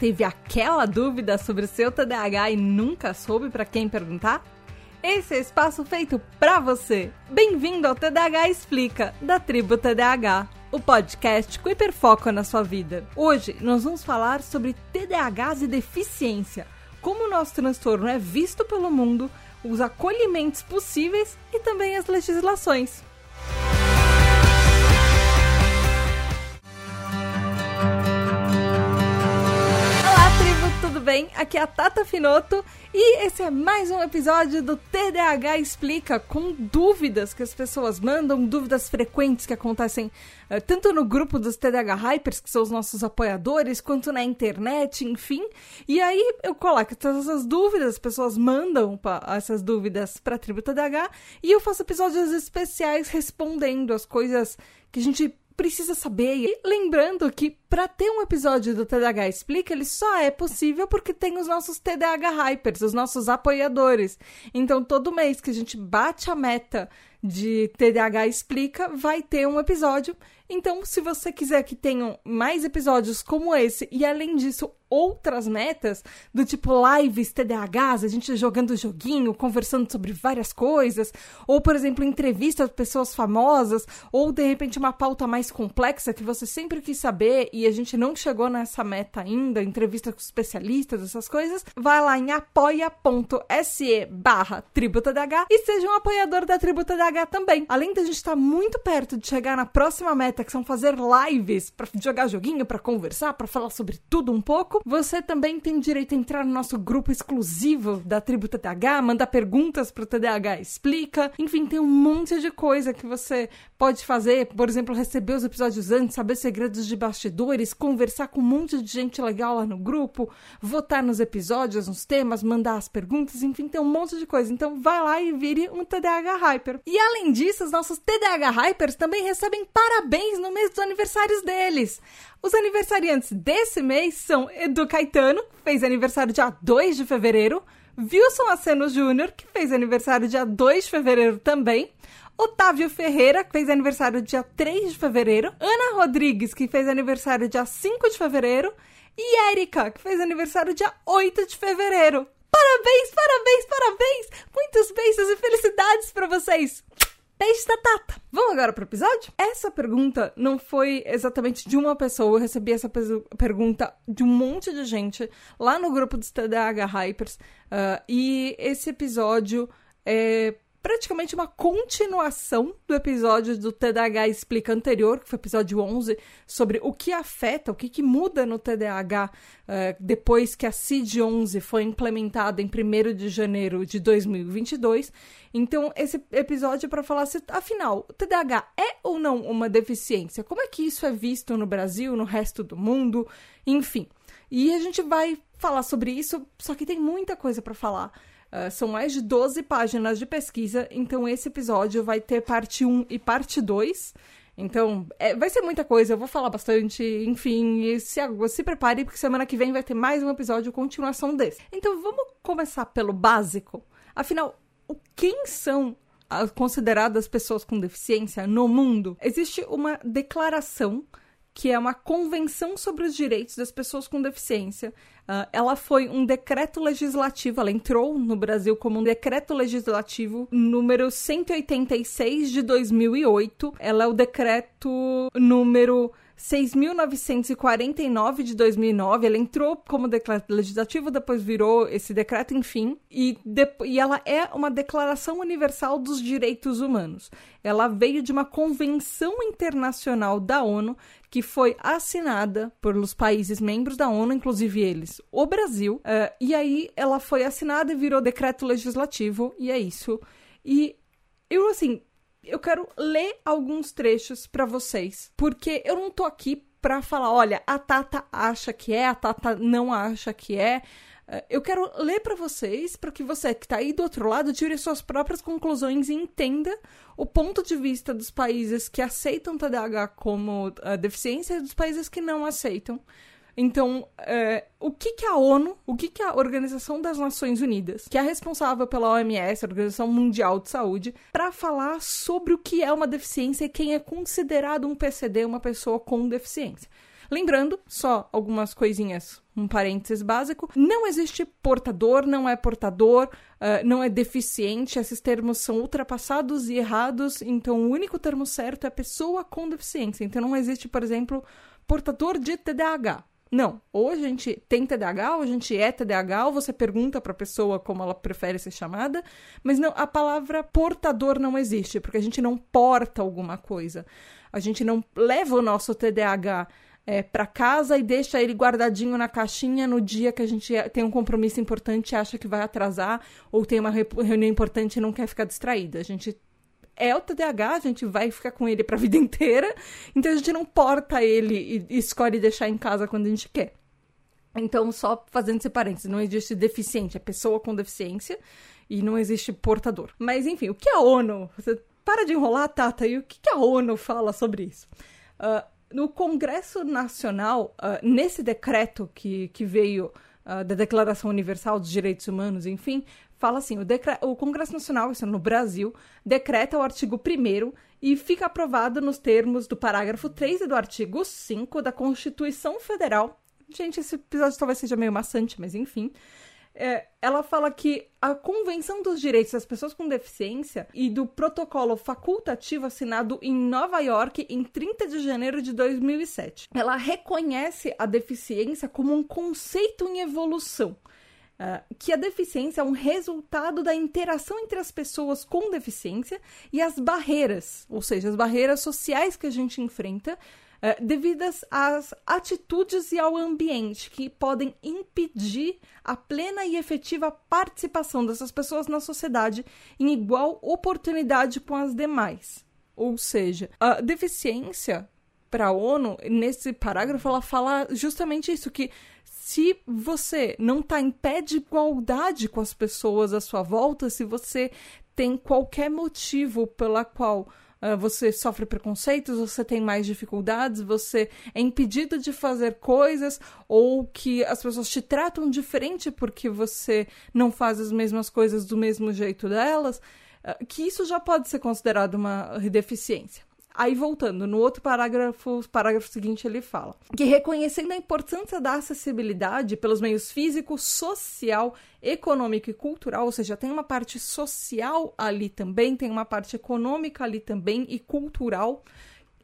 teve aquela dúvida sobre o seu TDAH e nunca soube para quem perguntar? Esse é o espaço feito para você. Bem-vindo ao TDAH Explica, da tribo TDAH, o podcast com hiperfoco na sua vida. Hoje nós vamos falar sobre TDAHs e deficiência, como o nosso transtorno é visto pelo mundo, os acolhimentos possíveis e também as legislações. Tudo bem? Aqui é a Tata Finoto e esse é mais um episódio do TDAH Explica com dúvidas que as pessoas mandam, dúvidas frequentes que acontecem uh, tanto no grupo dos TDAH Hypers, que são os nossos apoiadores, quanto na internet, enfim. E aí eu coloco todas essas dúvidas, as pessoas mandam pra, essas dúvidas para a tribo TDAH e eu faço episódios especiais respondendo as coisas que a gente precisa saber. E lembrando que para ter um episódio do TDAH Explica, ele só é possível porque tem os nossos TDAH Hypers, os nossos apoiadores. Então, todo mês que a gente bate a meta de TDAH Explica, vai ter um episódio. Então, se você quiser que tenham mais episódios como esse e além disso outras metas, do tipo lives TDAHs, a gente jogando joguinho, conversando sobre várias coisas, ou por exemplo, entrevistas de pessoas famosas, ou de repente uma pauta mais complexa que você sempre quis saber e a gente não chegou nessa meta ainda, entrevista com especialistas, essas coisas, vai lá em apoia.se barra e seja um apoiador da TribuTDH também. Além de a gente estar muito perto de chegar na próxima meta, que são fazer lives para jogar joguinho, para conversar, para falar sobre tudo um pouco, você também tem direito a entrar no nosso grupo exclusivo da Tribo TDAH, mandar perguntas pro TDAH Explica. Enfim, tem um monte de coisa que você pode fazer. Por exemplo, receber os episódios antes, saber segredos de bastidores, conversar com um monte de gente legal lá no grupo, votar nos episódios, nos temas, mandar as perguntas. Enfim, tem um monte de coisa. Então, vai lá e vire um TDAH Hyper. E além disso, os nossos TDAH Hypers também recebem parabéns no mês dos aniversários deles. Os aniversariantes desse mês são Edu Caetano, que fez aniversário dia 2 de fevereiro, Wilson Aceno Júnior, que fez aniversário dia 2 de fevereiro também, Otávio Ferreira, que fez aniversário dia 3 de fevereiro, Ana Rodrigues, que fez aniversário dia 5 de fevereiro, e Érica, que fez aniversário dia 8 de fevereiro. Parabéns, parabéns, parabéns! Muitos beijos e felicidades para vocês! Beijo da Tata. Vamos agora pro episódio? Essa pergunta não foi exatamente de uma pessoa. Eu recebi essa pergunta de um monte de gente lá no grupo dos TDAH Hypers. Uh, e esse episódio é praticamente uma continuação do episódio do TDAH Explica anterior, que foi o episódio 11, sobre o que afeta, o que, que muda no TDAH uh, eh, depois que a CID-11 foi implementada em 1 de janeiro de 2022. Então, esse episódio é para falar se, afinal, o TDAH é ou não uma deficiência? Como é que isso é visto no Brasil, no resto do mundo? Enfim. E a gente vai falar sobre isso, só que tem muita coisa para falar. Uh, são mais de 12 páginas de pesquisa, então esse episódio vai ter parte 1 e parte 2. Então, é, vai ser muita coisa, eu vou falar bastante, enfim, se, se prepare, porque semana que vem vai ter mais um episódio, continuação desse. Então, vamos começar pelo básico. Afinal, quem são as consideradas pessoas com deficiência no mundo? Existe uma declaração que é uma convenção sobre os direitos das pessoas com deficiência. Uh, ela foi um decreto legislativo, ela entrou no Brasil como um decreto legislativo número 186 de 2008. Ela é o decreto número 6.949 de 2009. Ela entrou como decreto legislativo, depois virou esse decreto, enfim. E, de, e ela é uma Declaração Universal dos Direitos Humanos. Ela veio de uma convenção internacional da ONU que foi assinada pelos países membros da ONU, inclusive eles, o Brasil. Uh, e aí ela foi assinada e virou decreto legislativo, e é isso. E eu, assim, eu quero ler alguns trechos para vocês, porque eu não tô aqui para falar, olha, a Tata acha que é, a Tata não acha que é. Eh, eu quero ler para vocês, para que você que está aí do outro lado tire suas próprias conclusões e entenda o ponto de vista dos países que aceitam TDAH como uh, deficiência e dos países que não aceitam. Então, é, o que, que a ONU, o que, que a Organização das Nações Unidas, que é responsável pela OMS, a Organização Mundial de Saúde, para falar sobre o que é uma deficiência e quem é considerado um PCD, uma pessoa com deficiência. Lembrando, só algumas coisinhas, um parênteses básico: não existe portador, não é portador, uh, não é deficiente, esses termos são ultrapassados e errados, então o único termo certo é pessoa com deficiência. Então não existe, por exemplo, portador de TDAH. Não, ou a gente tem TDAH, ou a gente é TDAH, ou você pergunta para a pessoa como ela prefere ser chamada, mas não, a palavra portador não existe, porque a gente não porta alguma coisa. A gente não leva o nosso TDAH é, para casa e deixa ele guardadinho na caixinha no dia que a gente tem um compromisso importante e acha que vai atrasar, ou tem uma reunião importante e não quer ficar distraída. A gente é o TDAH, a gente vai ficar com ele para a vida inteira, então a gente não porta ele e escolhe deixar em casa quando a gente quer. Então, só fazendo esse parênteses, não existe deficiente, é pessoa com deficiência e não existe portador. Mas, enfim, o que a ONU. Você para de enrolar, Tata, e o que a ONU fala sobre isso? Uh, no Congresso Nacional, uh, nesse decreto que, que veio uh, da Declaração Universal dos Direitos Humanos, enfim, fala assim: o, o Congresso Nacional, isso é no Brasil, decreta o artigo 1 e fica aprovado nos termos do parágrafo 3 e do artigo 5 da Constituição Federal. Gente, esse episódio talvez seja meio maçante, mas enfim. É, ela fala que a Convenção dos Direitos das Pessoas com Deficiência e do protocolo facultativo assinado em Nova York em 30 de janeiro de 2007. Ela reconhece a deficiência como um conceito em evolução Uh, que a deficiência é um resultado da interação entre as pessoas com deficiência e as barreiras, ou seja, as barreiras sociais que a gente enfrenta uh, devidas às atitudes e ao ambiente que podem impedir a plena e efetiva participação dessas pessoas na sociedade em igual oportunidade com as demais. Ou seja, a deficiência para a ONU, nesse parágrafo, ela fala justamente isso, que se você não está em pé de igualdade com as pessoas à sua volta, se você tem qualquer motivo pela qual uh, você sofre preconceitos, você tem mais dificuldades, você é impedido de fazer coisas ou que as pessoas te tratam diferente porque você não faz as mesmas coisas do mesmo jeito delas, uh, que isso já pode ser considerado uma deficiência. Aí, voltando, no outro parágrafo, parágrafo seguinte, ele fala que reconhecendo a importância da acessibilidade pelos meios físico, social, econômico e cultural, ou seja, tem uma parte social ali também, tem uma parte econômica ali também e cultural,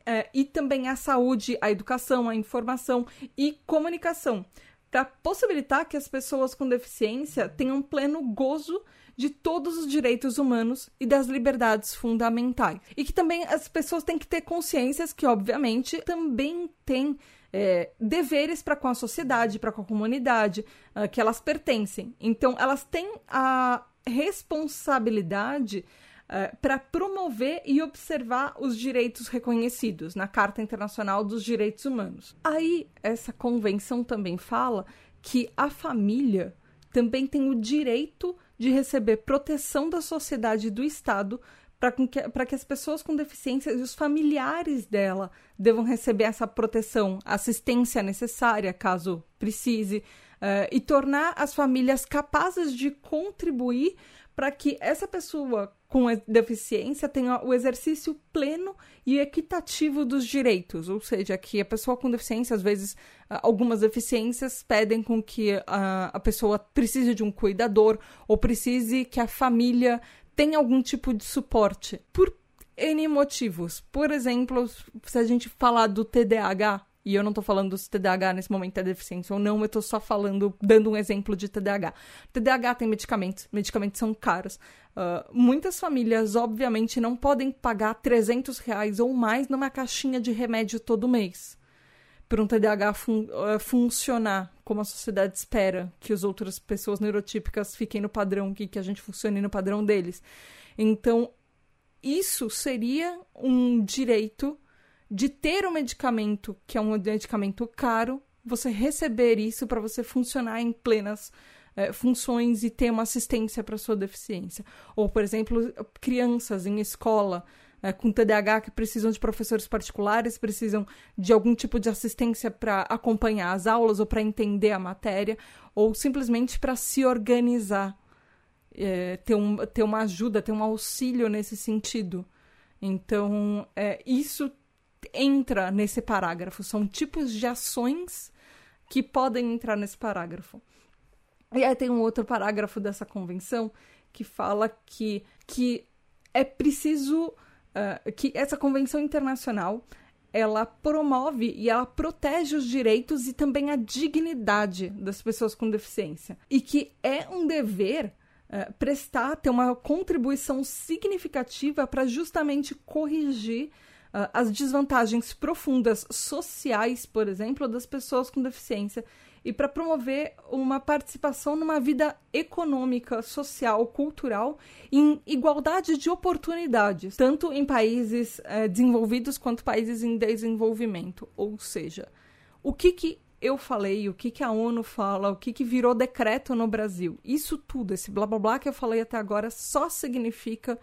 é, e também a saúde, a educação, a informação e comunicação, para possibilitar que as pessoas com deficiência tenham pleno gozo de todos os direitos humanos e das liberdades fundamentais. E que também as pessoas têm que ter consciências que, obviamente, também têm é, deveres para com a sociedade, para com a comunidade, uh, que elas pertencem. Então, elas têm a responsabilidade uh, para promover e observar os direitos reconhecidos na Carta Internacional dos Direitos Humanos. Aí, essa convenção também fala que a família também tem o direito de receber proteção da sociedade e do Estado para que, que as pessoas com deficiência e os familiares dela devam receber essa proteção, assistência necessária, caso precise, uh, e tornar as famílias capazes de contribuir para que essa pessoa com deficiência tenha o exercício pleno e equitativo dos direitos, ou seja, que a pessoa com deficiência, às vezes, algumas deficiências pedem com que a, a pessoa precise de um cuidador ou precise que a família tenha algum tipo de suporte. Por N motivos. Por exemplo, se a gente falar do TDAH, e eu não tô falando se TDAH nesse momento é deficiência ou não, eu tô só falando, dando um exemplo de TDAH. TDAH tem medicamentos, medicamentos são caros. Uh, muitas famílias, obviamente, não podem pagar 300 reais ou mais numa caixinha de remédio todo mês. Para um TDAH fun uh, funcionar como a sociedade espera que as outras pessoas neurotípicas fiquem no padrão, que, que a gente funcione no padrão deles. Então, isso seria um direito de ter um medicamento que é um medicamento caro, você receber isso para você funcionar em plenas é, funções e ter uma assistência para sua deficiência. Ou, por exemplo, crianças em escola é, com TDAH que precisam de professores particulares, precisam de algum tipo de assistência para acompanhar as aulas ou para entender a matéria, ou simplesmente para se organizar, é, ter, um, ter uma ajuda, ter um auxílio nesse sentido. Então, é, isso entra nesse parágrafo, são tipos de ações que podem entrar nesse parágrafo. E aí tem um outro parágrafo dessa convenção que fala que, que é preciso uh, que essa convenção internacional ela promove e ela protege os direitos e também a dignidade das pessoas com deficiência. E que é um dever uh, prestar, ter uma contribuição significativa para justamente corrigir as desvantagens profundas sociais, por exemplo, das pessoas com deficiência e para promover uma participação numa vida econômica, social, cultural, em igualdade de oportunidades, tanto em países é, desenvolvidos quanto países em desenvolvimento. Ou seja, o que, que eu falei, o que, que a ONU fala, o que, que virou decreto no Brasil, isso tudo, esse blá blá blá que eu falei até agora, só significa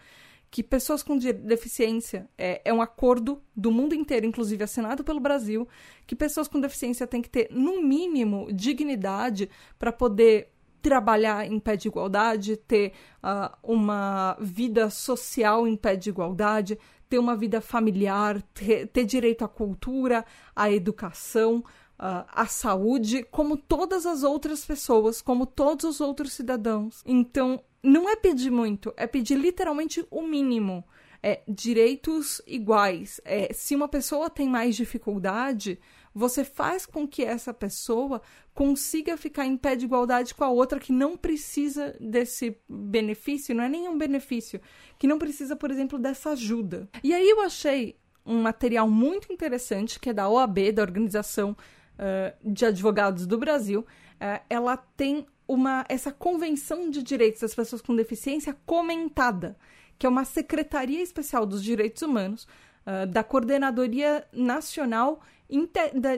que pessoas com deficiência é, é, um acordo do mundo inteiro, inclusive assinado pelo Brasil, que pessoas com deficiência têm que ter, no mínimo, dignidade para poder trabalhar em pé de igualdade, ter uh, uma vida social em pé de igualdade, ter uma vida familiar, ter, ter direito à cultura, à educação, uh, à saúde, como todas as outras pessoas, como todos os outros cidadãos. Então, não é pedir muito, é pedir literalmente o mínimo. É, direitos iguais. É, se uma pessoa tem mais dificuldade, você faz com que essa pessoa consiga ficar em pé de igualdade com a outra que não precisa desse benefício, não é nenhum benefício, que não precisa, por exemplo, dessa ajuda. E aí eu achei um material muito interessante que é da OAB, da Organização uh, de Advogados do Brasil. Uh, ela tem uma essa convenção de direitos das pessoas com deficiência comentada, que é uma secretaria especial dos direitos humanos uh, da coordenadoria nacional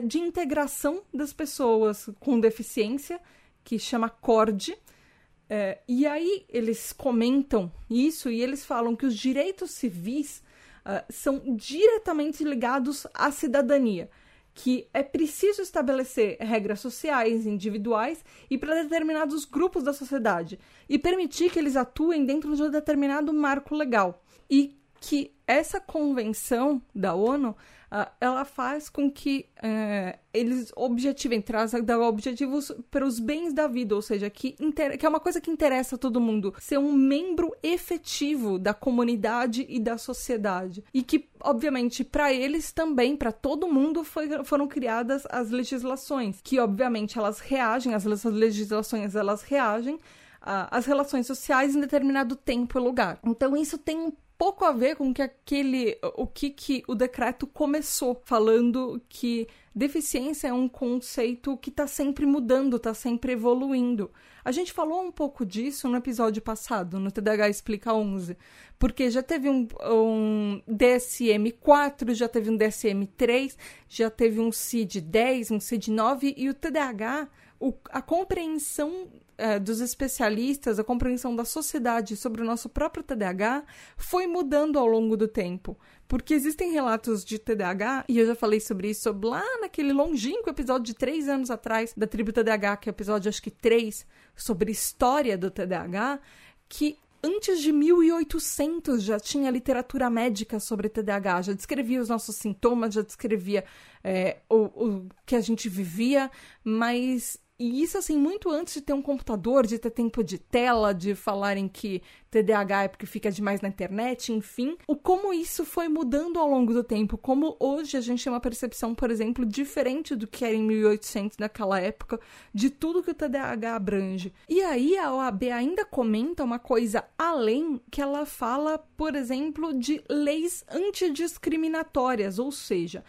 de integração das pessoas com deficiência, que chama CORD. Uh, e aí eles comentam isso e eles falam que os direitos civis uh, são diretamente ligados à cidadania que é preciso estabelecer regras sociais, individuais e para determinados grupos da sociedade e permitir que eles atuem dentro de um determinado marco legal. E que essa convenção da ONU uh, ela faz com que uh, eles objetivem, trazem objetivos para os bens da vida, ou seja, que, que é uma coisa que interessa a todo mundo, ser um membro efetivo da comunidade e da sociedade. E que, obviamente, para eles também, para todo mundo, foi, foram criadas as legislações, que, obviamente, elas reagem, as legislações elas reagem às relações sociais em determinado tempo e lugar. Então, isso tem um pouco a ver com que aquele o que, que o decreto começou falando que deficiência é um conceito que está sempre mudando, está sempre evoluindo. A gente falou um pouco disso no episódio passado, no TDH Explica 11, porque já teve um, um DSM-4, já teve um DSM-3, já teve um CID-10, um CID-9 e o TDAH, o, a compreensão é, dos especialistas, a compreensão da sociedade sobre o nosso próprio TDAH foi mudando ao longo do tempo. Porque existem relatos de TDAH, e eu já falei sobre isso lá naquele longínquo episódio de três anos atrás da tribo TDAH, que é o episódio acho que três, sobre história do TDAH, que antes de 1800 já tinha literatura médica sobre TDAH, já descrevia os nossos sintomas, já descrevia é, o, o que a gente vivia, mas e isso, assim, muito antes de ter um computador, de ter tempo de tela, de falarem que TDAH é porque fica demais na internet, enfim. O como isso foi mudando ao longo do tempo. Como hoje a gente tem uma percepção, por exemplo, diferente do que era em 1800 naquela época, de tudo que o TDAH abrange. E aí a OAB ainda comenta uma coisa além que ela fala, por exemplo, de leis antidiscriminatórias, ou seja,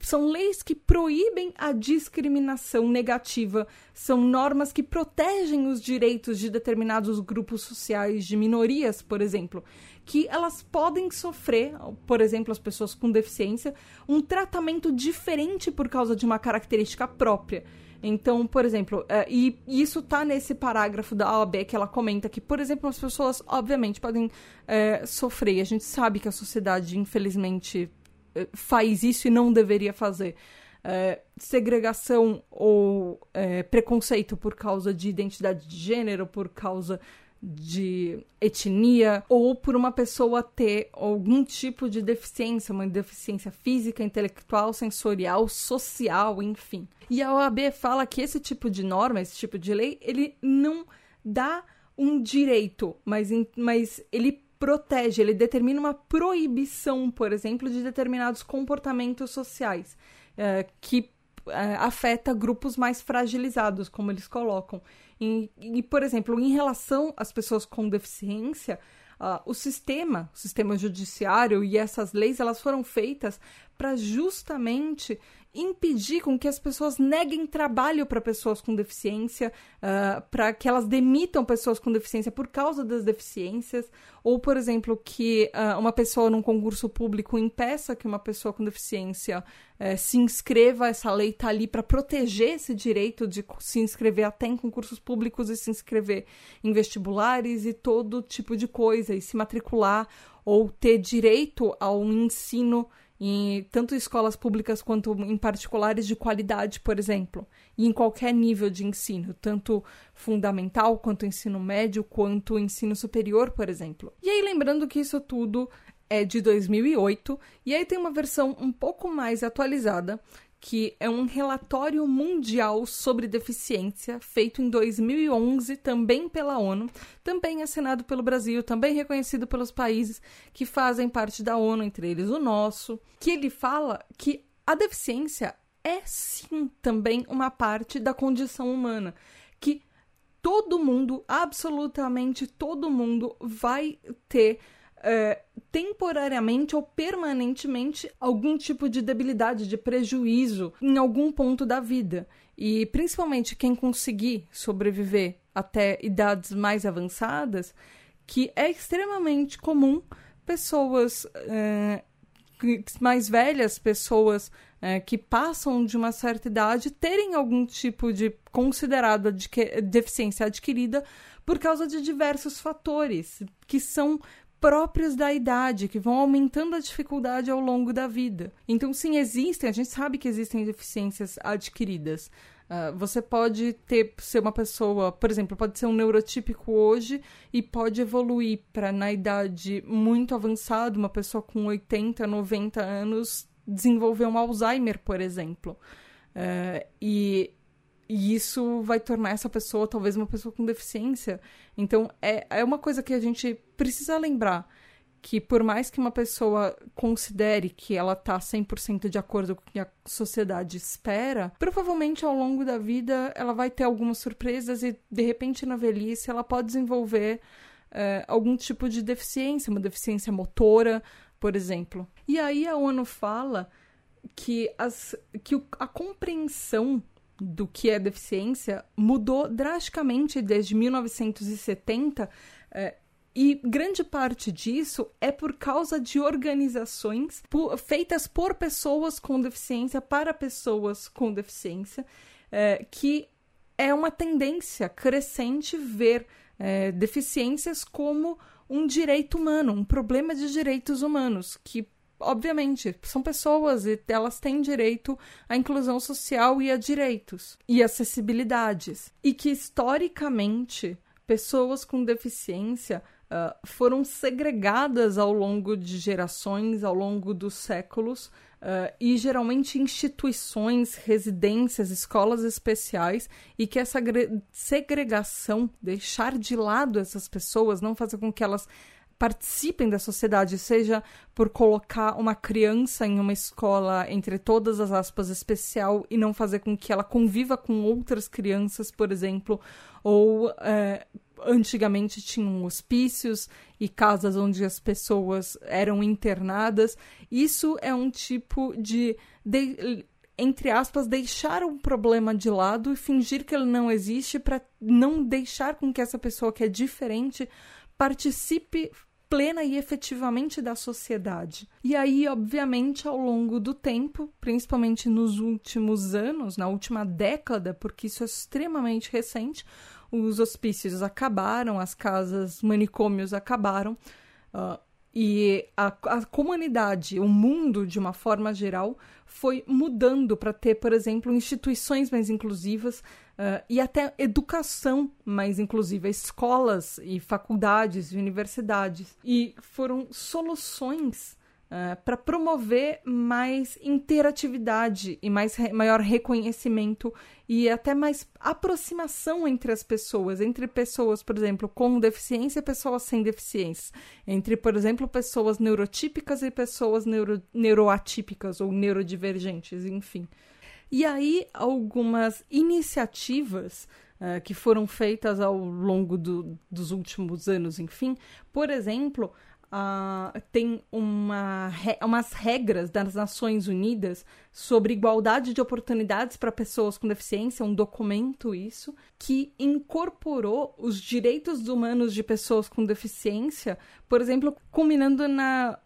são leis que proíbem a discriminação negativa, são normas que protegem os direitos de determinados grupos sociais, de minorias, por exemplo, que elas podem sofrer, por exemplo, as pessoas com deficiência, um tratamento diferente por causa de uma característica própria. Então, por exemplo, é, e isso está nesse parágrafo da OAB que ela comenta que, por exemplo, as pessoas, obviamente, podem é, sofrer. A gente sabe que a sociedade, infelizmente, faz isso e não deveria fazer. É, segregação ou é, preconceito por causa de identidade de gênero, por causa de etnia ou por uma pessoa ter algum tipo de deficiência, uma deficiência física, intelectual, sensorial, social, enfim. E a OAB fala que esse tipo de norma, esse tipo de lei, ele não dá um direito, mas, mas ele protege, ele determina uma proibição, por exemplo, de determinados comportamentos sociais é, que é, afeta grupos mais fragilizados, como eles colocam. E, e, por exemplo, em relação às pessoas com deficiência, uh, o sistema, o sistema judiciário e essas leis, elas foram feitas para justamente impedir com que as pessoas neguem trabalho para pessoas com deficiência, uh, ah, para que elas demitam pessoas com deficiência por causa das deficiências, ou, por exemplo, que uh, uma pessoa num concurso público impeça que uma pessoa com deficiência uh, se inscreva. Essa lei está ali para proteger esse direito de se inscrever até em concursos públicos e se inscrever em vestibulares e todo tipo de coisa, e se matricular ou ter direito ao ensino em tanto escolas públicas quanto em particulares de qualidade, por exemplo, e em qualquer nível de ensino, tanto fundamental quanto ensino médio, quanto ensino superior, por exemplo. E aí lembrando que isso tudo é de 2008, e aí tem uma versão um pouco mais atualizada que é um relatório mundial sobre deficiência feito em 2011 também pela ONU, também assinado pelo Brasil, também reconhecido pelos países que fazem parte da ONU, entre eles o nosso, que ele fala que a deficiência é sim também uma parte da condição humana, que todo mundo, absolutamente todo mundo vai ter é, temporariamente ou permanentemente algum tipo de debilidade, de prejuízo em algum ponto da vida. E principalmente quem conseguir sobreviver até idades mais avançadas, que é extremamente comum pessoas é, mais velhas, pessoas é, que passam de uma certa idade, terem algum tipo de considerada de deficiência adquirida por causa de diversos fatores que são próprios da idade, que vão aumentando a dificuldade ao longo da vida. Então, sim, existem, a gente sabe que existem deficiências adquiridas. Uh, você pode ter ser uma pessoa, por exemplo, pode ser um neurotípico hoje e pode evoluir para na idade muito avançada, uma pessoa com 80, 90 anos desenvolver um Alzheimer, por exemplo. Uh, e e isso vai tornar essa pessoa talvez uma pessoa com deficiência. Então é, é uma coisa que a gente precisa lembrar que por mais que uma pessoa considere que ela está 100% de acordo com o que a sociedade espera, provavelmente ao longo da vida ela vai ter algumas surpresas e de repente na velhice ela pode desenvolver é, algum tipo de deficiência, uma deficiência motora, por exemplo. E aí a ONU fala que, as, que a compreensão do que é deficiência mudou drasticamente desde 1970 é, e grande parte disso é por causa de organizações por, feitas por pessoas com deficiência para pessoas com deficiência, é, que é uma tendência crescente ver é, deficiências como um direito humano, um problema de direitos humanos, que obviamente, são pessoas e elas têm direito à inclusão social e a direitos e acessibilidades. E que historicamente pessoas com deficiência uh, foram segregadas ao longo de gerações, ao longo dos séculos. Uh, e geralmente instituições, residências, escolas especiais, e que essa segregação, deixar de lado essas pessoas, não fazer com que elas participem da sociedade, seja por colocar uma criança em uma escola, entre todas as aspas, especial e não fazer com que ela conviva com outras crianças, por exemplo, ou é, antigamente tinham hospícios e casas onde as pessoas eram internadas. Isso é um tipo de, de entre aspas, deixar um problema de lado e fingir que ele não existe para não deixar com que essa pessoa que é diferente participe plena e efetivamente da sociedade. E aí, obviamente, ao longo do tempo, principalmente nos últimos anos, na última década, porque isso é extremamente recente, os hospícios acabaram, as casas manicômios acabaram. Uh, E a, a comunidade, o mundo de uma forma geral, foi mudando para ter, por exemplo, instituições mais inclusivas uh, e até educação mais inclusiva, escolas e faculdades e universidades. E foram soluções uh, para promover mais interatividade e mais re maior reconhecimento e até mais aproximação entre as pessoas, entre pessoas, por exemplo, com deficiência e pessoas sem deficiência, entre, por exemplo, pessoas neurotípicas e pessoas neuro neuroatípicas ou neurodivergentes, enfim. E aí, algumas iniciativas uh, que foram feitas ao longo do, dos últimos anos, enfim, por exemplo, uh, tem uma, umas regras das Nações Unidas sobre igualdade de oportunidades para pessoas com deficiência, um documento isso, que incorporou os direitos humanos de pessoas com deficiência, por exemplo, culminando na,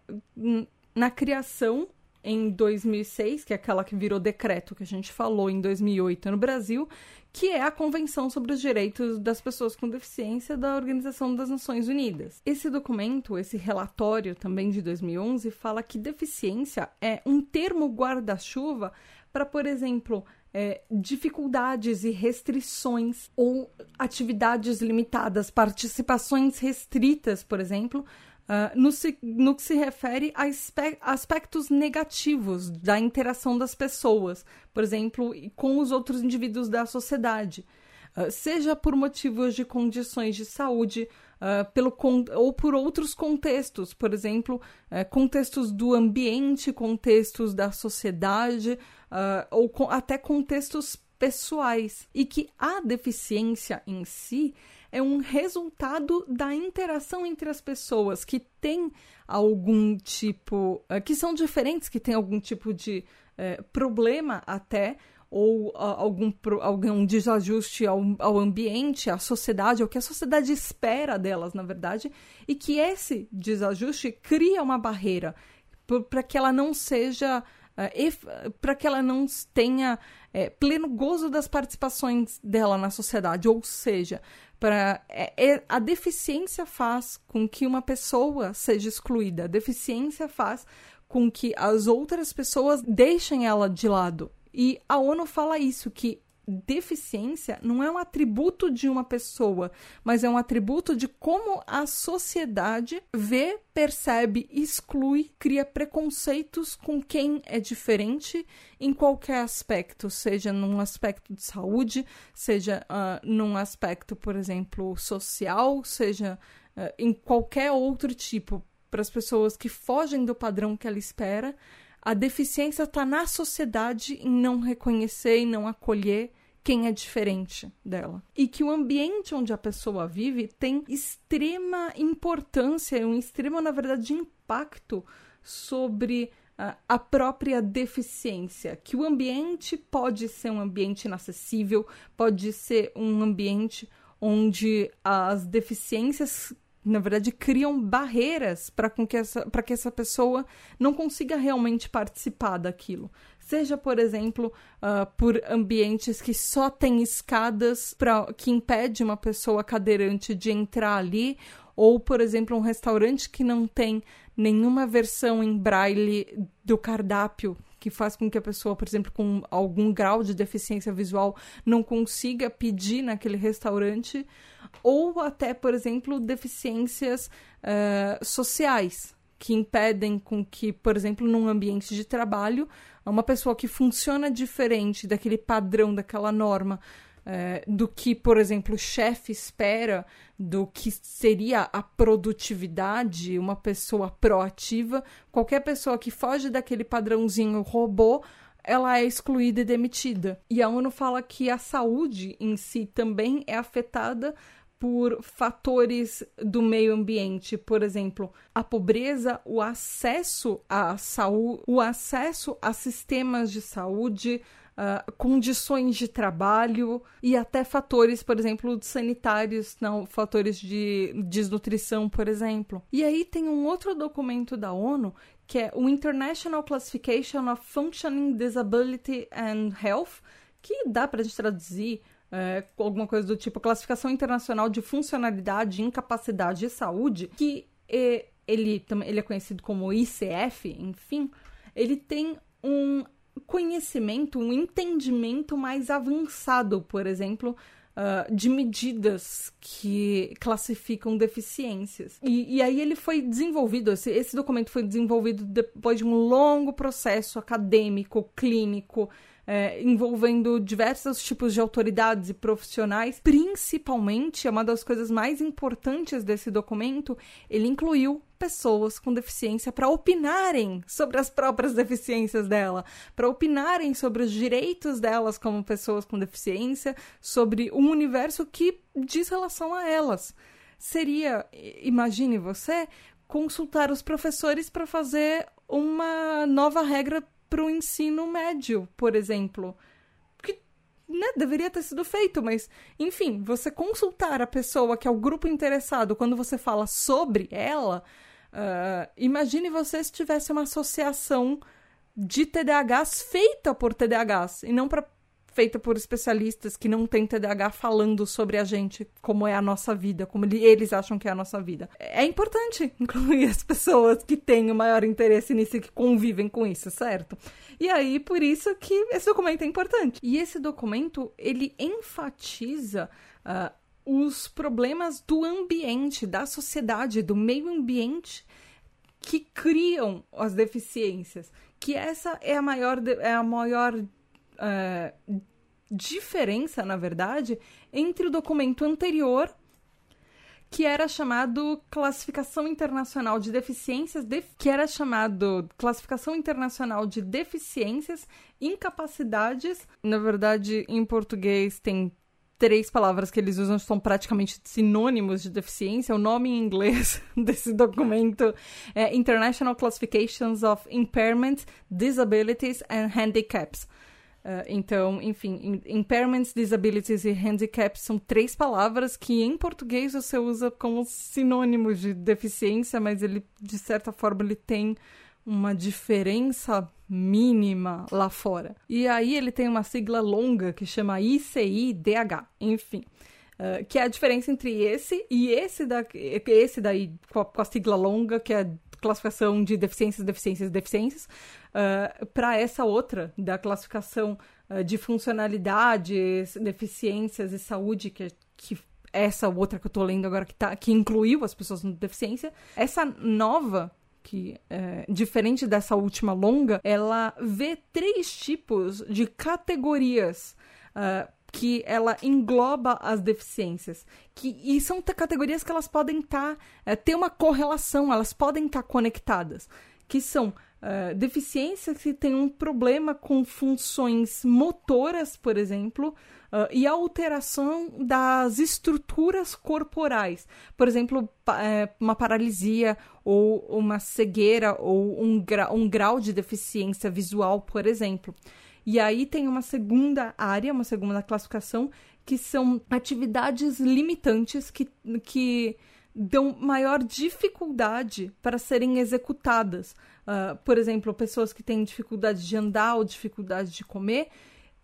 na criação em 2006, que é aquela que virou decreto que a gente falou em 2008 no Brasil, que é a Convenção sobre os Direitos das Pessoas com Deficiência da Organização das Nações Unidas. Esse documento, esse relatório também de 2011, fala que deficiência é um termo guarda-chuva para, por exemplo, é, dificuldades e restrições ou atividades limitadas, participações restritas, por exemplo, Uh, no, no, que se refere a aspectos negativos da interação das pessoas, por exemplo, com os outros indivíduos da sociedade, uh, seja por motivos de condições de saúde, uh, pelo ou por outros contextos, por exemplo, eh, contextos do ambiente, contextos da sociedade, ou com, até contextos pessoais, e que a deficiência em si é um resultado da interação entre as pessoas que têm algum tipo. Uh, que são diferentes, que têm algum tipo de uh, problema até, ou uh, algum, algum desajuste ao, ao ambiente, à sociedade, ao que a sociedade espera delas, na verdade, e que esse desajuste cria uma barreira para que ela não seja. Uh, para que ela não tenha é, pleno gozo das participações dela na sociedade, ou seja, para é, é, a deficiência faz com que uma pessoa seja excluída. A deficiência faz com que as outras pessoas deixem ela de lado. E a ONU fala isso que deficiência não é um atributo de uma pessoa, mas é um atributo de como a sociedade vê, percebe, exclui, cria preconceitos com quem é diferente em qualquer aspecto, seja num aspecto de saúde, seja uh, num aspecto, por exemplo, social, seja uh, em qualquer outro tipo. Para as pessoas que fogem do padrão que ela espera, a deficiência está na sociedade em não reconhecer e não acolher quem é diferente dela. E que o ambiente onde a pessoa vive tem extrema importância, um extremo, na verdade, impacto sobre uh, a própria deficiência. Que o ambiente pode ser um ambiente inacessível, pode ser um ambiente onde as deficiências na verdade, criam barreiras para que, essa, que essa pessoa não consiga realmente participar daquilo. Seja, por exemplo, uh, por ambientes que só tem escadas pra, que impede uma pessoa cadeirante de entrar ali, ou, por exemplo, um restaurante que não tem nenhuma versão em braille do cardápio que faz com que a pessoa, por exemplo, com algum grau de deficiência visual, não consiga pedir naquele restaurante, ou até, por exemplo, deficiências uh, sociais que impedem com que, por exemplo, num ambiente de trabalho, uma pessoa que funciona diferente daquele padrão, daquela norma, é, do que, por exemplo, o chefe espera, do que seria a produtividade, uma pessoa proativa. Qualquer pessoa que foge daquele padrãozinho robô, ela é excluída e demitida. E a ONU fala que a saúde em si também é afetada por fatores do meio ambiente, por exemplo, a pobreza, o acesso à saúde, o acesso a sistemas de saúde, uh, condições de trabalho e até fatores, por exemplo, sanitários, não, fatores de desnutrição, por exemplo. E aí tem um outro documento da ONU que é o International Classification of Functioning Disability and Health, que dá para a gente traduzir é, alguma coisa do tipo classificação internacional de funcionalidade, incapacidade e saúde, que é, ele, ele é conhecido como ICF, enfim, ele tem um conhecimento, um entendimento mais avançado, por exemplo, uh, de medidas que classificam deficiências. E, e aí ele foi desenvolvido, esse, esse documento foi desenvolvido depois de um longo processo acadêmico, clínico, é, envolvendo diversos tipos de autoridades e profissionais. Principalmente, é uma das coisas mais importantes desse documento, ele incluiu pessoas com deficiência para opinarem sobre as próprias deficiências dela, para opinarem sobre os direitos delas como pessoas com deficiência, sobre um universo que diz relação a elas. Seria, imagine você, consultar os professores para fazer uma nova regra para o ensino médio, por exemplo. Que né, deveria ter sido feito, mas, enfim, você consultar a pessoa que é o grupo interessado quando você fala sobre ela. Uh, imagine você se tivesse uma associação de TDAHs feita por TDAHs e não para feita por especialistas que não têm TDAH falando sobre a gente, como é a nossa vida, como eles acham que é a nossa vida. É importante incluir as pessoas que têm o maior interesse nisso e que convivem com isso, certo? E aí, por isso que esse documento é importante. E esse documento, ele enfatiza uh, os problemas do ambiente, da sociedade, do meio ambiente que criam as deficiências. Que essa é a maior, é a maior uh, diferença, na verdade, entre o documento anterior, que era chamado Classificação Internacional de Deficiências, de... que era chamado Classificação Internacional de Deficiências, Incapacidades. Na verdade, em português tem três palavras que eles usam são praticamente sinônimos de deficiência. O nome em inglês desse documento é International Classifications of Impairments, Disabilities and Handicaps. Uh, então, enfim, impairments, disabilities e handicaps são três palavras que em português você usa como sinônimos de deficiência, mas ele, de certa forma, ele tem uma diferença mínima lá fora. E aí ele tem uma sigla longa que chama ICIDH, enfim. Uh, que é a diferença entre esse e esse, esse daí com a, com a sigla longa, que é classificação de deficiências, deficiências, deficiências, uh, ah, para essa outra, da classificação uh, de funcionalidades, deficiências e saúde, que, que essa outra que eu estou lendo agora, que, tá, que incluiu as pessoas com deficiência, essa nova que é, diferente dessa última longa, ela vê três tipos de categorias uh, que ela engloba as deficiências. Que, e são categorias que elas podem estar, tá, é, ter uma correlação, elas podem estar tá conectadas. Que são uh, deficiências que têm um problema com funções motoras, por exemplo, uh, e alteração das estruturas corporais. Por exemplo, pa é, uma paralisia ou uma cegueira ou um, gra um grau de deficiência visual, por exemplo. E aí tem uma segunda área, uma segunda classificação, que são atividades limitantes que, que dão maior dificuldade para serem executadas. Uh, por exemplo, pessoas que têm dificuldade de andar ou dificuldade de comer.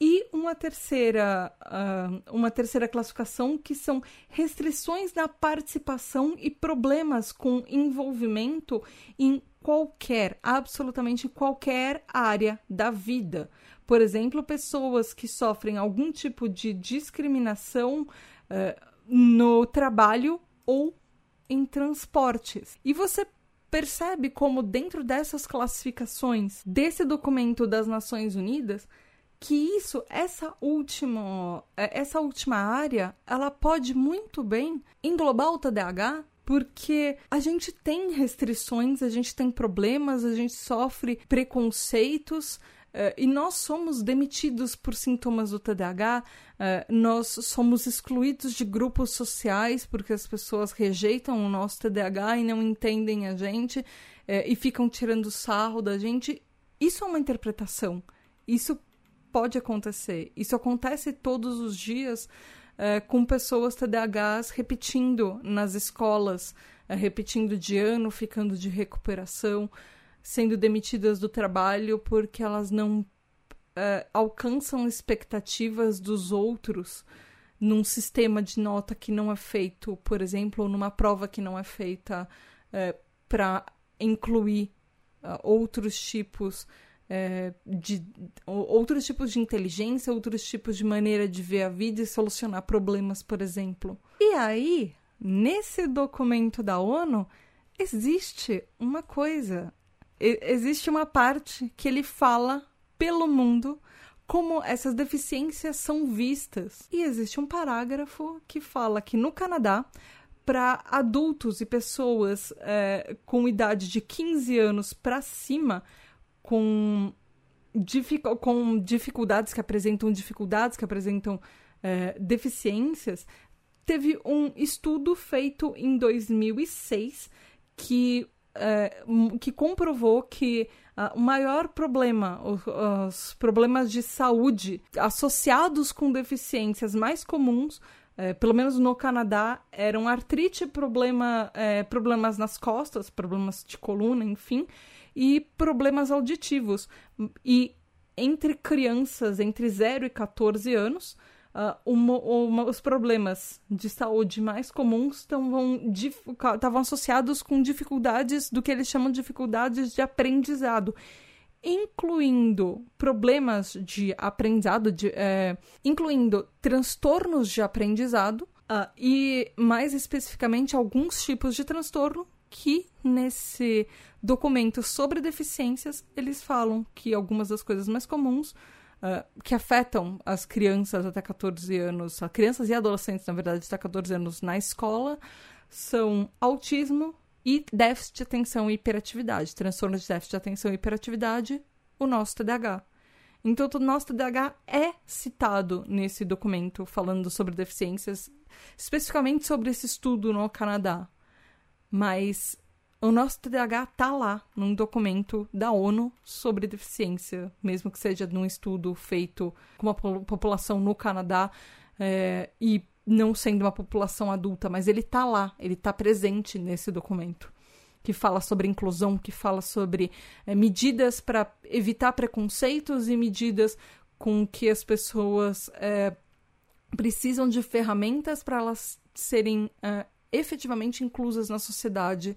E uma terceira, uh, uma terceira classificação que são restrições na participação e problemas com envolvimento em qualquer, absolutamente qualquer área da vida. Por exemplo, pessoas que sofrem algum tipo de discriminação uh, no trabalho ou em transportes. E você percebe como, dentro dessas classificações desse documento das Nações Unidas, que isso, essa última, eh, essa última área, ela pode muito bem englobar o TDAH, porque a gente tem restrições, a gente tem problemas, a gente sofre preconceitos, Uh, e nós somos demitidos por sintomas do TDAH, uh, eh, nós somos excluídos de grupos sociais porque as pessoas rejeitam o nosso TDAH e não entendem a gente uh, e ficam tirando sarro da gente. Isso é uma interpretação. Isso pode acontecer. Isso acontece todos os dias com pessoas TDAHs repetindo nas escolas, repetindo de ano, ficando de recuperação sendo demitidas do trabalho porque elas não uh, alcançam expectativas dos outros num sistema de nota que não é feito, por exemplo, ou numa prova que não é feita uh, para incluir uh, outros tipos é, de outros tipos de inteligência, outros tipos de maneira de ver a vida e solucionar problemas, por exemplo. E aí, nesse documento da ONU, existe uma coisa, existe uma parte que ele fala pelo mundo como essas deficiências são vistas. E existe um parágrafo que fala que no Canadá, para adultos e pessoas é, com idade de 15 anos para cima, com, com dificuldades que apresentam dificuldades, que apresentam é, deficiências, teve um estudo feito em 2006 que, é, que comprovou que uh, o maior problema, os, os, problemas de saúde associados com deficiências mais comuns, é, pelo menos no Canadá, eram artrite, problema, é, problemas nas costas, problemas de coluna, enfim, e problemas auditivos. E entre crianças entre 0 e 14 anos, uh, uma, uma, os problemas de saúde mais comuns estavam associados com dificuldades do que eles chamam de dificuldades de aprendizado incluindo problemas de aprendizado, de, é, incluindo transtornos de aprendizado uh, e, mais especificamente, alguns tipos de transtorno que nesse documento sobre deficiências eles falam que algumas das coisas mais comuns uh, que afetam as crianças até 14 anos, crianças e adolescentes, na verdade, até 14 anos na escola, são autismo, e déficit de atenção e hiperatividade, transtorno de déficit de atenção e hiperatividade, o nosso TDAH. Então, o nosso TDAH é citado nesse documento falando sobre deficiências, especificamente sobre esse estudo no Canadá. Mas o nosso TDAH está lá num documento da ONU sobre deficiência, mesmo que seja num estudo feito com uma população no Canadá é, e não sendo uma população adulta, mas ele está lá, ele está presente nesse documento que fala sobre inclusão, que fala sobre é, medidas para evitar preconceitos e medidas com que as pessoas é, precisam de ferramentas para elas serem é, efetivamente inclusas na sociedade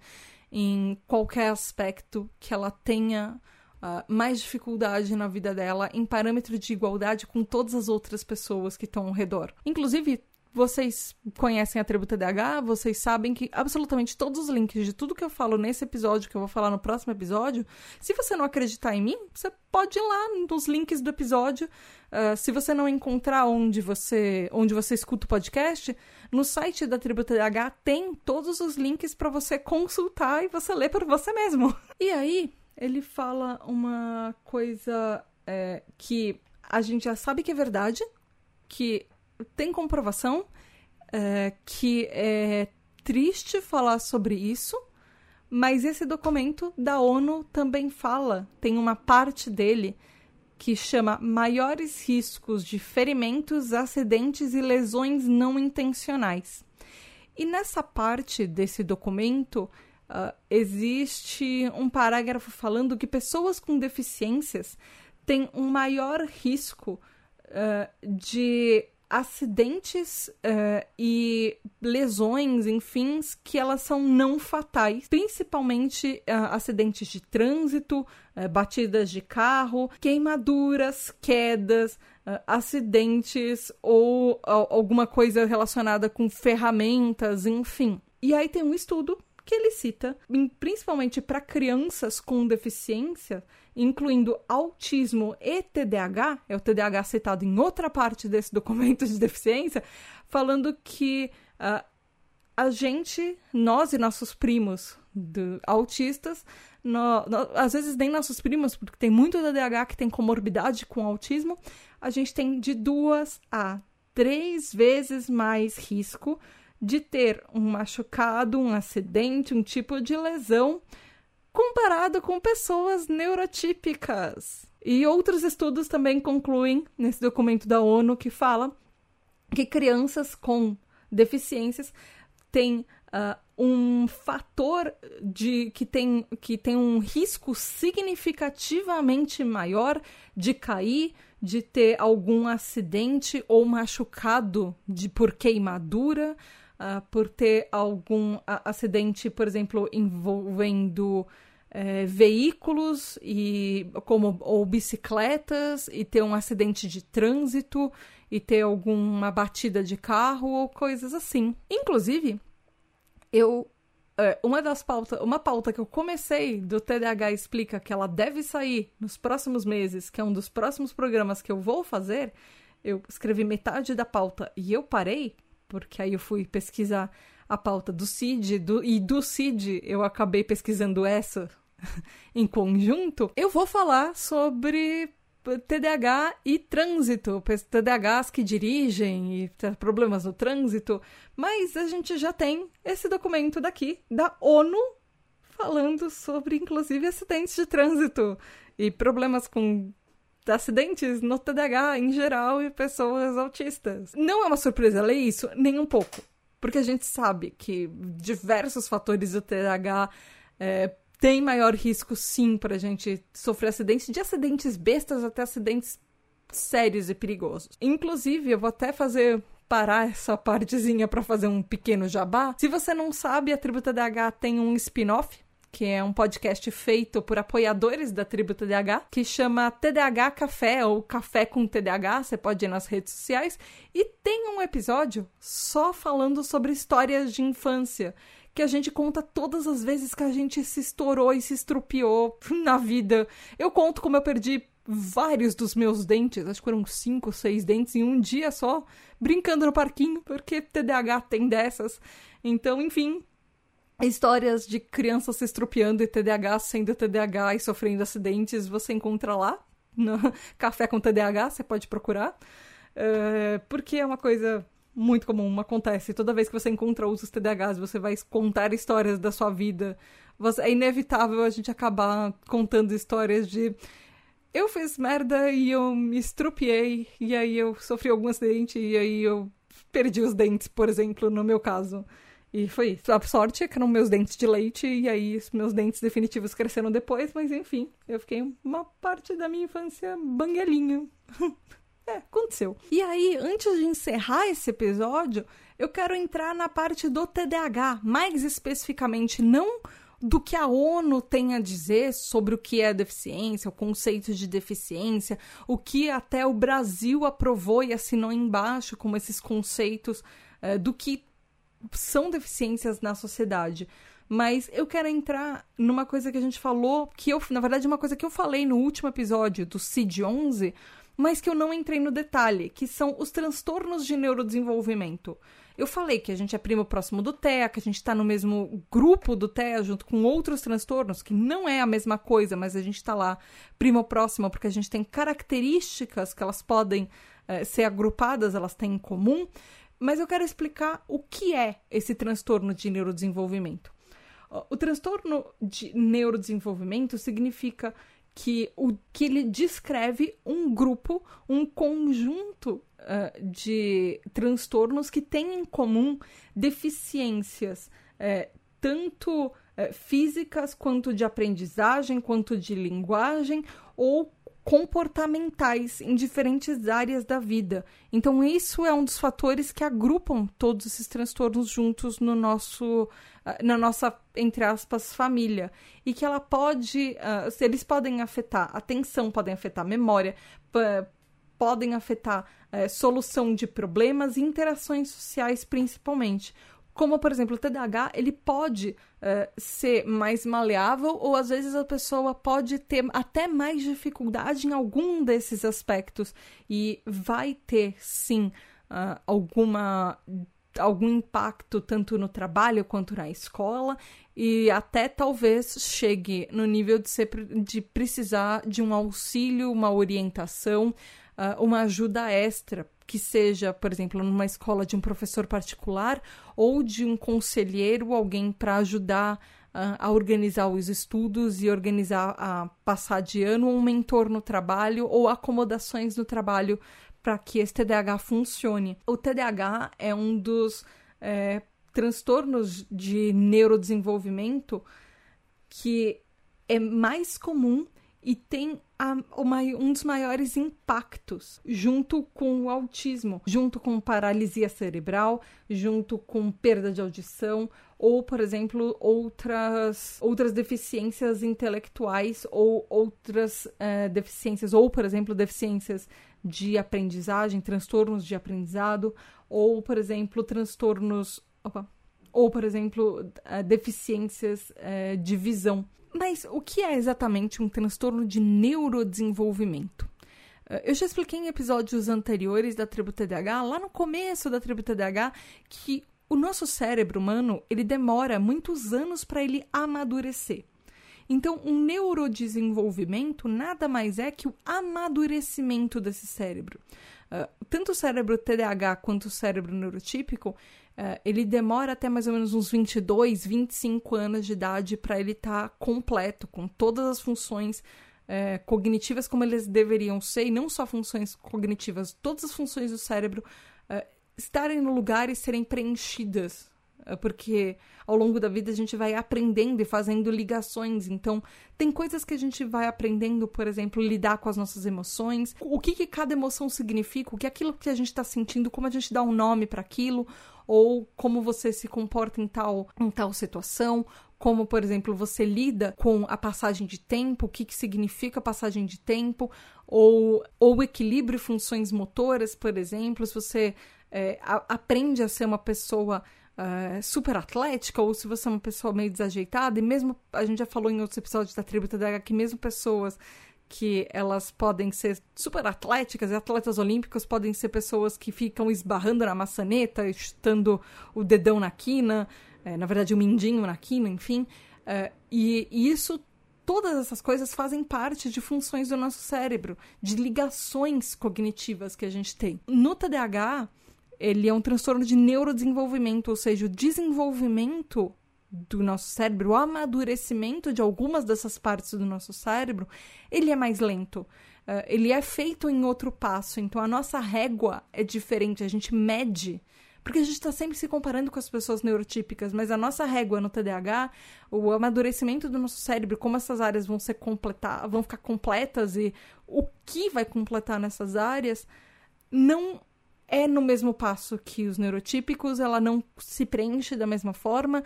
em qualquer aspecto que ela tenha uh, mais dificuldade na vida dela, em parâmetro de igualdade com todas as outras pessoas que estão ao redor. Inclusive, vocês conhecem a tribo TDAH, vocês sabem que absolutamente todos os links de tudo que eu falo nesse episódio, que eu vou falar no próximo episódio, se você não acreditar em mim, você pode ir lá nos links do episódio. Uh, se você não encontrar onde você, onde você escuta o podcast, no site da tribo TDAH tem todos os links para você consultar e você ler por você mesmo. E aí, ele fala uma coisa é, que a gente já sabe que é verdade, que tem comprovação é, que é triste falar sobre isso, mas esse documento da ONU também fala, tem uma parte dele que chama Maiores Riscos de Ferimentos, Acidentes e Lesões Não Intencionais. E nessa parte desse documento uh, existe um parágrafo falando que pessoas com deficiências têm um maior risco uh, de acidentes uh, e lesões, enfim, que elas são não fatais, principalmente uh, acidentes de trânsito, uh, batidas de carro, queimaduras, quedas, acidentes ou alguma coisa relacionada com ferramentas, enfim. E aí tem um estudo que ele cita, principalmente para crianças com deficiência, incluindo autismo e TDAH, é o TDAH citado em outra parte desse documento de deficiência, falando que uh, a gente, nós e nossos primos do, autistas, no, no, às vezes nem nossos primos, porque tem muito TDAH que tem comorbidade com autismo, a gente tem de duas a três vezes mais risco de ter um machucado, um acidente, um tipo de lesão, comparado com pessoas neurotípicas. E outros estudos também concluem nesse documento da ONU que fala que crianças com deficiências têm uh, um fator de que tem, que tem um risco significativamente maior de cair, de ter algum acidente ou machucado de por queimadura, uh, por ter algum acidente, por exemplo, envolvendo é, veículos e como ou bicicletas e ter um acidente de trânsito e ter alguma batida de carro ou coisas assim. Inclusive, eu é, uma das pautas, uma pauta que eu comecei do TDAH explica que ela deve sair nos próximos meses, que é um dos próximos programas que eu vou fazer. Eu escrevi metade da pauta e eu parei, porque aí eu fui pesquisar a pauta do CID do, e do CID eu acabei pesquisando essa em conjunto, eu vou falar sobre TDAH e trânsito, TDAHs que dirigem e problemas no trânsito, mas a gente já tem esse documento daqui da ONU falando sobre inclusive acidentes de trânsito e problemas com acidentes no TDAH em geral e pessoas autistas. Não é uma surpresa ler isso, nem um pouco, porque a gente sabe que diversos fatores do TDAH é, tem maior risco, sim, para a gente sofrer acidentes, de acidentes bestas até acidentes sérios e perigosos. Inclusive, eu vou até fazer parar essa partezinha para fazer um pequeno jabá. Se você não sabe, a Tributa DH tem um spin-off que é um podcast feito por apoiadores da Tribo TDAH, que chama TDAH Café ou Café com TDAH, você pode ir nas redes sociais, e tem um episódio só falando sobre histórias de infância que a gente conta todas as vezes que a gente se estourou e se estrupiou na vida. Eu conto como eu perdi vários dos meus dentes, acho que foram cinco, seis dentes em um dia só, brincando no parquinho, porque TDAH tem dessas. Então, enfim, histórias de crianças se estrupiando e TDAH sendo TDAH e sofrendo acidentes, você encontra lá, no Café com TDAH, você pode procurar. Uh, porque é uma coisa muito comum, acontece. Toda vez que você encontra outros TDAHs, você vai contar histórias da sua vida. Você, é inevitável a gente acabar contando histórias de eu fiz merda e eu me estrupiei, e aí eu sofri algum acidente, e aí eu perdi os dentes, por exemplo, no meu caso. E foi isso. A sorte é que eram meus dentes de leite, e aí meus dentes definitivos cresceram depois, mas enfim, eu fiquei uma parte da minha infância banguelinho. É, aconteceu. E aí, antes de encerrar esse episódio, eu quero entrar na parte do TDAH, mais especificamente, não do que a ONU tem a dizer sobre o que é deficiência, o conceito de deficiência, o que até o Brasil aprovou e assinou embaixo como esses conceitos é, do que são deficiências na sociedade. Mas eu quero entrar numa coisa que a gente falou, que eu, na verdade, uma coisa que eu falei no último episódio do CID-11, mas que eu não entrei no detalhe, que são os transtornos de neurodesenvolvimento. Eu falei que a gente é primo próximo do TEA, que a gente está no mesmo grupo do TEA, junto com outros transtornos, que não é a mesma coisa, mas a gente está lá primo próximo, porque a gente tem características que elas podem é, ser agrupadas, elas têm em comum. Mas eu quero explicar o que é esse transtorno de neurodesenvolvimento. O transtorno de neurodesenvolvimento significa que o que ele descreve um grupo, um conjunto uh, de transtornos que têm em comum deficiências tanto físicas quanto de aprendizagem, quanto de linguagem ou comportamentais em diferentes áreas da vida. Então, isso é um dos fatores que agrupam todos esses transtornos juntos no nosso, ah, na nossa, entre aspas, família. E que ela pode, uh, eles podem afetar atenção, podem afetar memória, podem afetar uh, solução de problemas e interações sociais, principalmente. Como, por exemplo, o TDAH, ele pode uh, ser mais maleável ou às vezes a pessoa pode ter até mais dificuldade em algum desses aspectos. E vai ter, sim, uh, alguma algum impacto tanto no trabalho quanto na escola. E até talvez chegue no nível de, ser, de precisar de um auxílio, uma orientação, uh, uma ajuda extra que seja, por exemplo, numa escola de um professor particular ou de um conselheiro, alguém para ajudar uh, a organizar os estudos e organizar a passar de ano, um mentor no trabalho ou acomodações no trabalho para que esse TDAH funcione. O TDAH é um dos é, transtornos de neurodesenvolvimento que é mais comum e tem a, um dos maiores impactos, junto com o autismo, junto com paralisia cerebral, junto com perda de audição, ou, por exemplo, outras, outras deficiências intelectuais ou outras uh, deficiências, ou, por exemplo, deficiências de aprendizagem, transtornos de aprendizado, ou, por exemplo, transtornos. Opa, ou, por exemplo, uh, deficiências uh, de visão. Mas o que é exatamente um transtorno de neurodesenvolvimento? Eh, eu já expliquei em episódios anteriores da tribo TDAH, lá no começo da tribo TDAH, que o nosso cérebro humano ele demora muitos anos para ele amadurecer. Então, um neurodesenvolvimento nada mais é que o amadurecimento desse cérebro. Uh, tanto o cérebro TDAH quanto o cérebro neurotípico, Uh, ele demora até mais ou menos uns 22, 25 anos de idade para ele estar tá completo, com todas as funções uh, cognitivas como eles deveriam ser, e não só funções cognitivas, todas as funções do cérebro uh, estarem no lugar e serem preenchidas. Porque ao longo da vida a gente vai aprendendo e fazendo ligações. Então, tem coisas que a gente vai aprendendo, por exemplo, lidar com as nossas emoções, o que, que cada emoção significa, o que é aquilo que a gente está sentindo, como a gente dá um nome para aquilo, ou como você se comporta em tal, em tal situação, como, por exemplo, você lida com a passagem de tempo, o que, que significa passagem de tempo, ou, ou equilíbrio funções motoras, por exemplo, se você é, a, aprende a ser uma pessoa uh, super atlética, ou se você é uma pessoa meio desajeitada, e mesmo, a gente já falou em outros episódios da Tribo TDAH que mesmo pessoas que elas podem ser super atléticas e atletas olímpicos podem ser pessoas que ficam esbarrando na maçaneta, chutando o dedão na quina, é, na verdade o mindinho na quina, enfim. É, e, e isso todas essas coisas fazem parte de funções do nosso cérebro, de ligações cognitivas que a gente tem. No TDAH, ele é um transtorno de neurodesenvolvimento, ou seja, o desenvolvimento do nosso cérebro, o amadurecimento de algumas dessas partes do nosso cérebro, ele é mais lento. Uh, ele é feito em outro passo, então a nossa régua é diferente, a gente mede, porque a gente está sempre se comparando com as pessoas neurotípicas, mas a nossa régua no TDAH, o amadurecimento do nosso cérebro, como essas áreas vão ser completar, vão ficar completas e o que vai completar nessas áreas, não é no mesmo passo que os neurotípicos, ela não se preenche da mesma forma,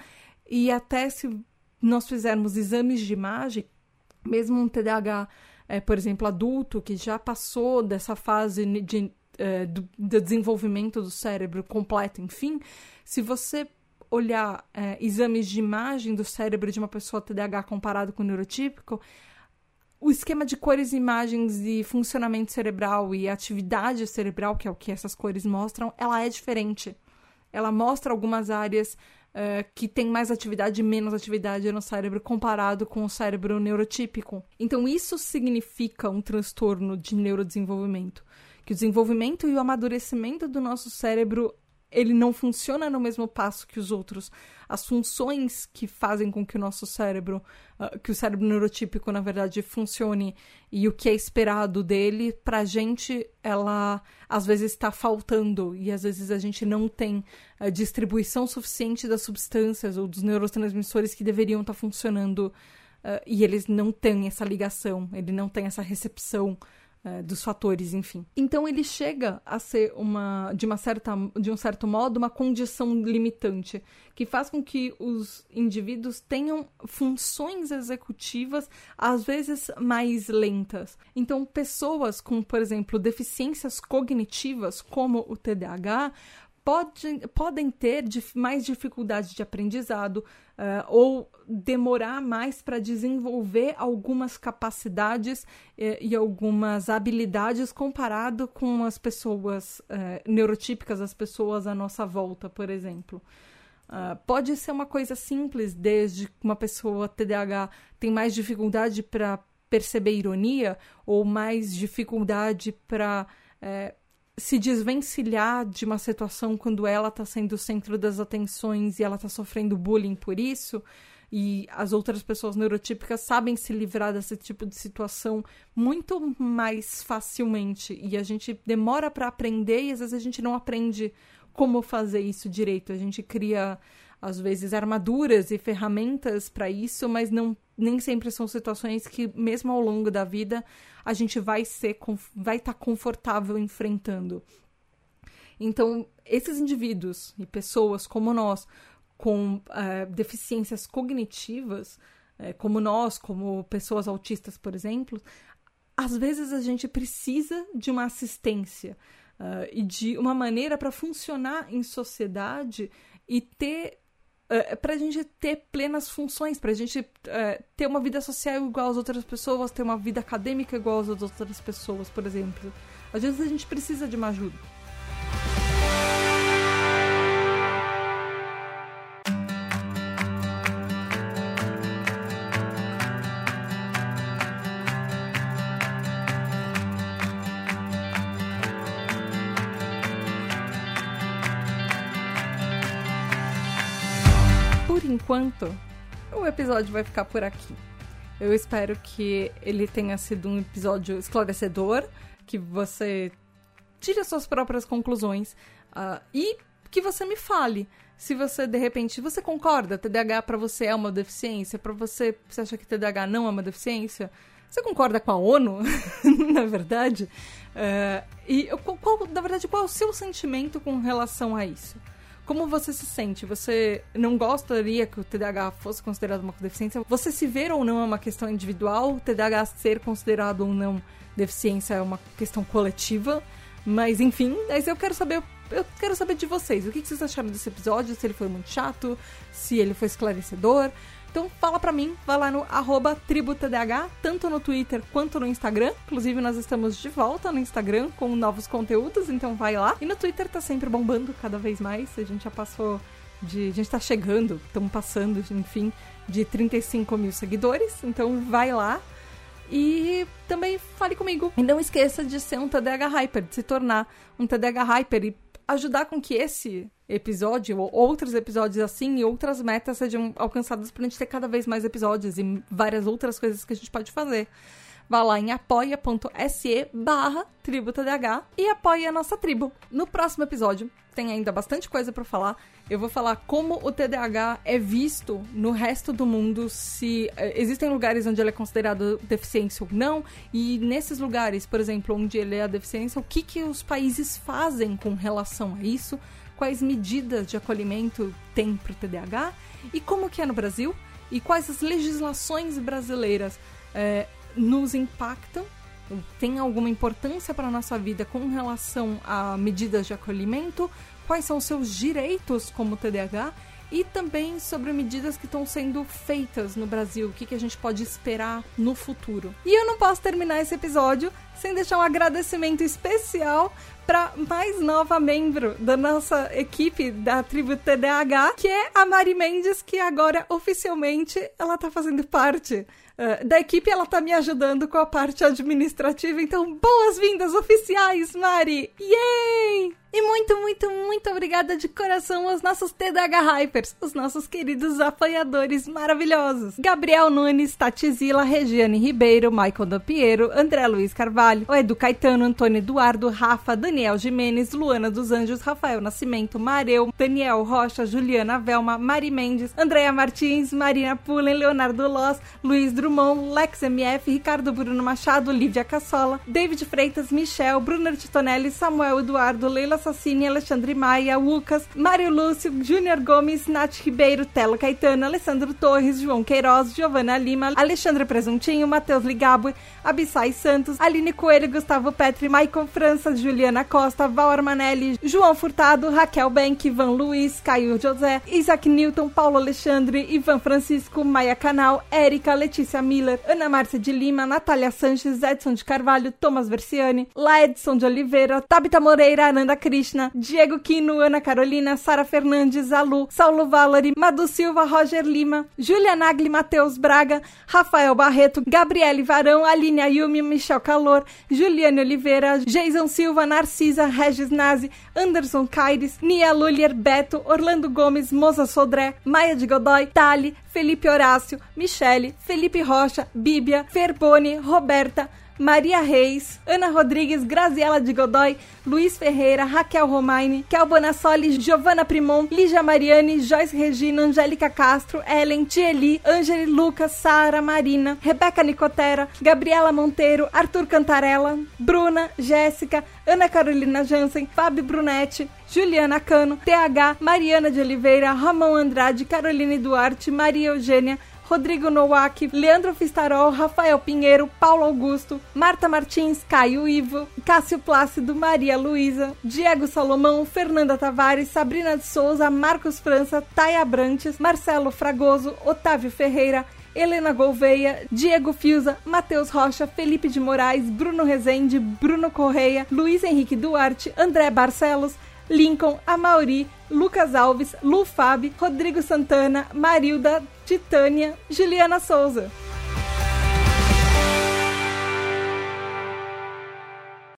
e até se nós fizermos exames de imagem, mesmo um TDAH, é, por exemplo, adulto, que já passou dessa fase de, é, do, do, desenvolvimento do cérebro completo, enfim, se você olhar é, exames de imagem do cérebro de uma pessoa TDAH comparado com o neurotípico, o esquema de cores, imagens e funcionamento cerebral e atividade cerebral, que é o que essas cores mostram, ela é diferente. Ela mostra algumas áreas uh, que tem mais atividade e menos atividade no cérebro comparado com o cérebro neurotípico. Então, isso significa um transtorno de neurodesenvolvimento. Que o desenvolvimento e o amadurecimento do nosso cérebro ele não funciona no mesmo passo que os outros. As funções que fazem com que o nosso cérebro, uh, que o cérebro neurotípico, na verdade, funcione e o que é esperado dele, pra gente, ela às vezes está faltando e às vezes a gente não tem a distribuição suficiente das substâncias ou dos neurotransmissores que deveriam estar tá funcionando uh, e eles não têm essa ligação, ele não tem essa recepção é, dos fatores, enfim. Então ele chega a ser uma, de uma certa, de um certo modo, uma condição limitante que faz com que os indivíduos tenham funções executivas às vezes mais lentas. Então pessoas com, por exemplo, deficiências cognitivas como o TDAH pode, podem ter mais dificuldade de aprendizado uh, ou demorar mais para desenvolver algumas capacidades uh, e algumas habilidades comparado com as pessoas uh, neurotípicas, as pessoas à nossa volta, por exemplo. Uh, pode ser uma coisa simples, desde uma pessoa TDAH tem mais dificuldade para perceber ironia ou mais dificuldade para se desvencilhar de uma situação quando ela está sendo o centro das atenções e ela está sofrendo bullying por isso, e as outras pessoas neurotípicas sabem se livrar desse tipo de situação muito mais facilmente. E a gente demora para aprender e às vezes a gente não aprende como fazer isso direito. A gente cria às vezes armaduras e ferramentas para isso, mas não nem sempre são situações que mesmo ao longo da vida a gente vai ser vai estar tá confortável enfrentando. Então, esses indivíduos e pessoas como nós com uh, deficiências cognitivas, uh, como nós, como pessoas autistas, por exemplo, às vezes a gente precisa de uma assistência uh, e de uma maneira para funcionar em sociedade e ter Uh, para a gente ter plenas funções, para a gente uh, ter uma vida social igual às outras pessoas, ter uma vida acadêmica igual às outras pessoas, por exemplo. Às vezes a gente precisa de uma ajuda. O episódio vai ficar por aqui. Eu espero que ele tenha sido um episódio esclarecedor, que você tire as suas próprias conclusões uh, e que você me fale se você de repente você concorda? TDAH para você é uma deficiência? Para você você acha que TDAH não é uma deficiência? Você concorda com a ONU? Na verdade? Uh, e qual, na verdade qual é o seu sentimento com relação a isso como você se sente? Você não gostaria que o TDAH fosse considerado uma deficiência? Você se ver ou não é uma questão individual? O TDAH ser considerado ou não deficiência é uma questão coletiva? Mas enfim, mas eu quero saber eu quero saber de vocês. O que vocês acharam desse episódio? Se ele foi muito chato, se ele foi esclarecedor. Então fala pra mim, vai lá no arroba tributadh, tanto no Twitter quanto no Instagram. Inclusive, nós estamos de volta no Instagram com novos conteúdos, então vai lá. E no Twitter tá sempre bombando cada vez mais. A gente já passou de. A gente tá chegando, estamos passando, enfim, de 35 mil seguidores. Então vai lá. E também fale comigo. E não esqueça de ser um TDH Hyper, de se tornar um TDH Hyper e ajudar com que esse episódio, ou outros episódios assim, e outras metas sejam alcançadas pra gente ter cada vez mais episódios e várias outras coisas que a gente pode fazer. Vá lá em apoia.se barra tributadh e apoie a nossa tribo. No próximo episódio, tem ainda bastante coisa para falar. Eu vou falar como o TDAH é visto no resto do mundo, se eh, existem lugares onde ele é considerado deficiência ou não, e nesses lugares, por exemplo, onde ele é a deficiência, o que, que os países fazem com relação a isso? Quais medidas de acolhimento tem para o TDAH e como que é no Brasil? E quais as legislações brasileiras é, nos impactam, tem alguma importância para a nossa vida com relação a medidas de acolhimento, quais são os seus direitos como TDAH e também sobre medidas que estão sendo feitas no Brasil, o que, que a gente pode esperar no futuro. E eu não posso terminar esse episódio sem deixar um agradecimento especial para mais nova membro da nossa equipe da tribo TDAH, que é a Mari Mendes, que agora oficialmente ela tá fazendo parte uh, da equipe, ela tá me ajudando com a parte administrativa. Então, boas-vindas oficiais, Mari! Yay! E muito, muito, muito obrigada de coração aos nossos TDH Hypers, os nossos queridos apoiadores maravilhosos. Gabriel Nunes, Tati Zila, Regiane Ribeiro, Michael Dampiero, André Luiz Carvalho, o Edu Caetano, Antônio Eduardo, Rafa, Daniel Jimenez, Luana dos Anjos, Rafael Nascimento, Mareu, Daniel Rocha, Juliana Velma, Mari Mendes, Andréa Martins, Marina Pullen, Leonardo Loss, Luiz Drummond, Lex MF, Ricardo Bruno Machado, Lívia Cassola, David Freitas, Michel, Brunner Titonelli, Samuel Eduardo, Leila Sassini, Alexandre Maia, Lucas, Mário Lúcio, Júnior Gomes, Nath Ribeiro, Telo Caetano, Alessandro Torres, João Queiroz, Giovana Lima, Alexandre Presuntinho, Matheus Ligabo, Abissai Santos, Aline Coelho, Gustavo Petri, Maicon França, Juliana Costa, Val Armanelli, João Furtado, Raquel Benck, Ivan Luiz, Caio José, Isaac Newton, Paulo Alexandre, Ivan Francisco, Maia Canal, Érica, Letícia Miller, Ana Márcia de Lima, Natália Sanches, Edson de Carvalho, Thomas Versiani, Laedson de Oliveira, Tabita Moreira, Ananda Krishna, Diego Quino, Ana Carolina, Sara Fernandes, Alu, Saulo Valori, Madu Silva, Roger Lima, Julia Nagli, Matheus Braga, Rafael Barreto, Gabriele Varão, Aline Ayumi, Michel Calor, Juliane Oliveira, Jason Silva, Narcisa, Regis Nazi, Anderson Caires, Nia Lulier, Beto, Orlando Gomes, Moza Sodré, Maia de Godoy, Tali, Felipe Horácio, Michele, Felipe Rocha, Bíblia, Ferboni, Roberta, Maria Reis, Ana Rodrigues, Graziela de Godoy, Luiz Ferreira, Raquel Romaine, Kel Bonassoli, Giovanna Primon, Lígia Mariani, Joyce Regina, Angélica Castro, Ellen, Tieli, Angeli Lucas, Sara Marina, Rebeca Nicotera, Gabriela Monteiro, Arthur Cantarella, Bruna, Jéssica, Ana Carolina Jansen, Fábio Brunetti, Juliana Cano, TH, Mariana de Oliveira, Ramon Andrade, Caroline Duarte, Maria Eugênia, Rodrigo Nowak, Leandro Fistarol, Rafael Pinheiro, Paulo Augusto, Marta Martins, Caio Ivo, Cássio Plácido, Maria Luísa, Diego Salomão, Fernanda Tavares, Sabrina de Souza, Marcos França, Taia Brantes, Marcelo Fragoso, Otávio Ferreira, Helena Gouveia, Diego Fiuza, Matheus Rocha, Felipe de Moraes, Bruno Rezende, Bruno Correia, Luiz Henrique Duarte, André Barcelos, Lincoln, Amauri, Lucas Alves, Lu Fab, Rodrigo Santana, Marilda, Titânia, Juliana Souza.